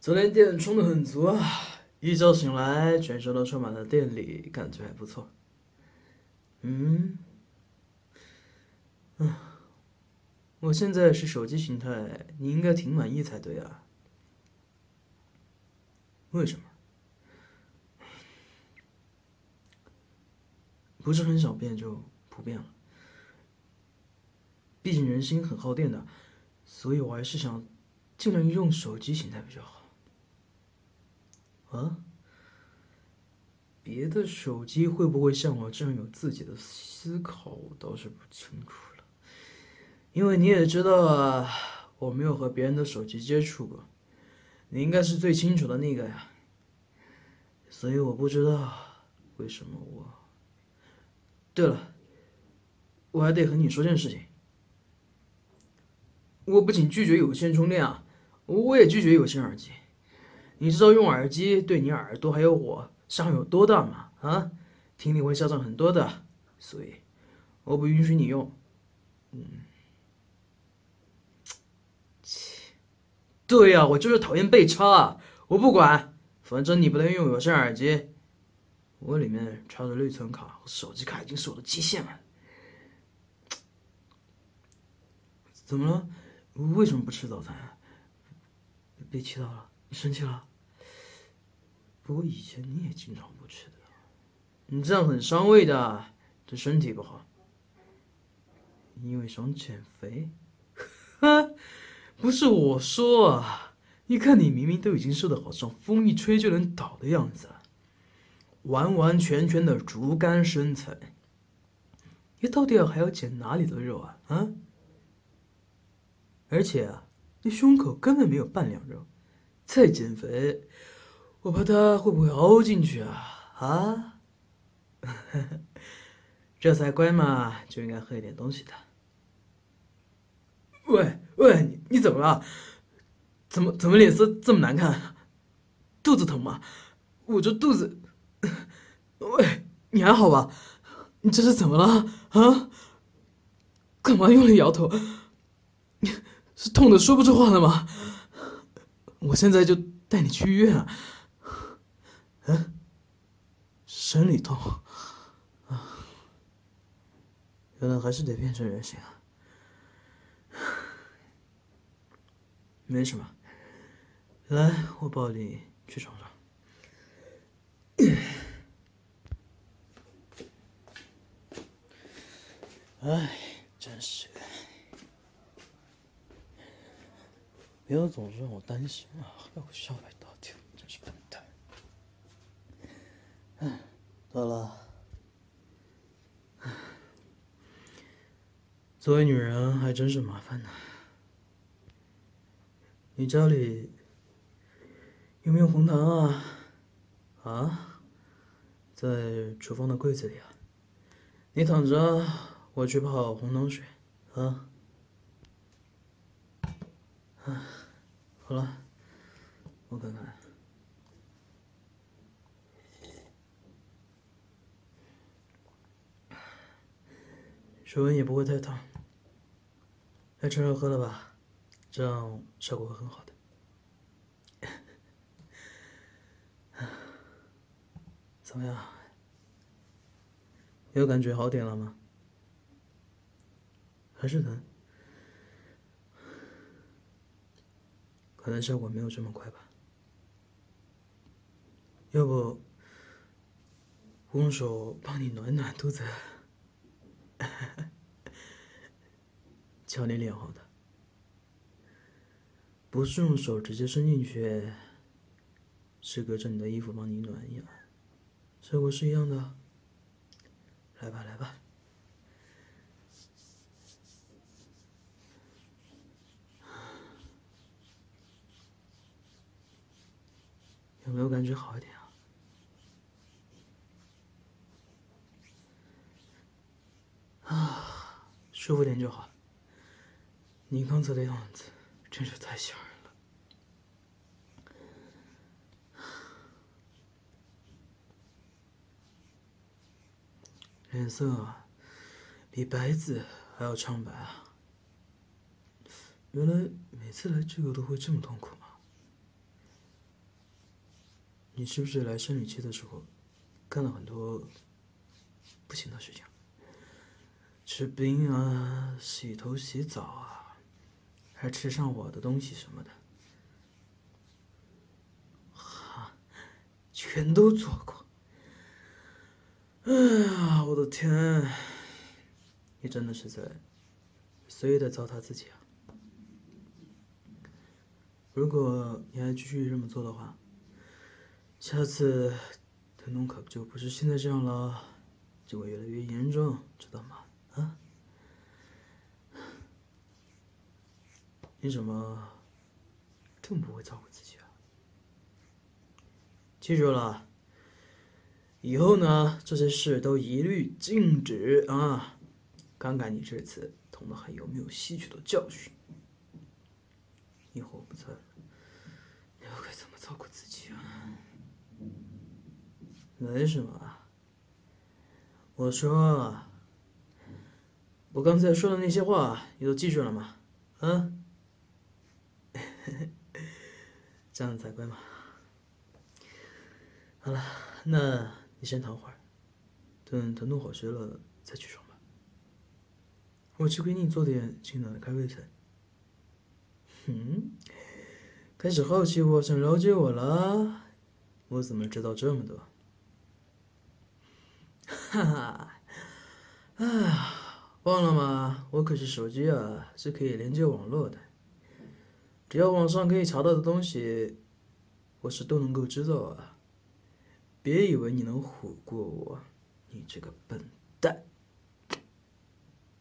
昨天电充的很足啊，一觉醒来全身都充满了电力，感觉还不错。嗯，嗯，我现在是手机形态，你应该挺满意才对啊。为什么？不是很少变就不变了。毕竟人心很耗电的，所以我还是想尽量用手机形态比较好。啊？别的手机会不会像我这样有自己的思考，我倒是不清楚了。因为你也知道啊，我没有和别人的手机接触过，你应该是最清楚的那个呀。所以我不知道为什么我。对了，我还得和你说件事情。我不仅拒绝有线充电啊，我也拒绝有线耳机。你知道用耳机对你耳朵还有我伤害有多大吗？啊，听力会下降很多的，所以我不允许你用。嗯，对呀，我就是讨厌被插，我不管，反正你不能用有线耳机。我里面插着内存卡和手机卡已经是我的极限了。怎么了？为什么不吃早餐？被气到了？你生气了？不过以前你也经常不吃的，你这样很伤胃的，对身体不好。因为想减肥？哈，不是我说啊，你看你明明都已经瘦的好像风一吹就能倒的样子。完完全全的竹竿身材，你到底要还要减哪里的肉啊？啊！而且啊，你胸口根本没有半两肉，再减肥，我怕它会不会凹进去啊？啊！这才乖嘛，就应该喝一点东西的。喂喂，你你怎么了？怎么怎么脸色这么难看？肚子疼吗？我这肚子……喂，你还好吧？你这是怎么了啊？干嘛用力摇头？是痛的说不出话了吗？我现在就带你去医院啊！嗯，生理痛啊，原来还是得变成人形啊！没什么，来，我抱你去床上。哎，真是的，不要总是让我担心啊，还要下来打听，真是笨蛋。哎，对了，作为女人还真是麻烦呢。你家里有没有红糖啊？啊，在厨房的柜子里啊。你躺着。我去泡红糖水，啊，啊，好了，我看看，水温也不会太烫，该趁热喝了吧，这样效果会很好的。怎么样？有感觉好点了吗？还是疼，可能效果没有这么快吧。要不我，用手帮你暖暖肚子，瞧你脸红的，不是用手直接伸进去，是隔着你的衣服帮你暖一暖，效果是一样的。来吧，来吧。有没有感觉好一点啊？啊，舒服点就好。你刚才的样子真是太吓人了，脸色比白纸还要苍白啊！原来每次来这个都会这么痛苦吗？你是不是来生理期的时候干了很多不行的事情？吃冰啊，洗头洗澡啊，还吃上我的东西什么的，哈，全都做过。哎呀，我的天！你真的是在随意的糟蹋自己啊！如果你还继续这么做的话，下次疼痛可就不是现在这样了，就会越来越严重，知道吗？啊？你怎么这么不会照顾自己啊？记住了，以后呢，这些事都一律禁止啊！看看你这次痛的还有没有吸取到教训？以后不在了，你要该怎么照顾自己？没什么，我说，我刚才说的那些话，你都记住了吗？啊？这样才乖嘛。好了，那你先躺会儿，等疼痛好些了再去床吧。我去给你做点清暖的开胃菜。嗯，开始好奇我，想了解我了？我怎么知道这么多？哈哈，哎呀，忘了吗？我可是手机啊，是可以连接网络的。只要网上可以查到的东西，我是都能够知道啊。别以为你能唬过我，你这个笨蛋。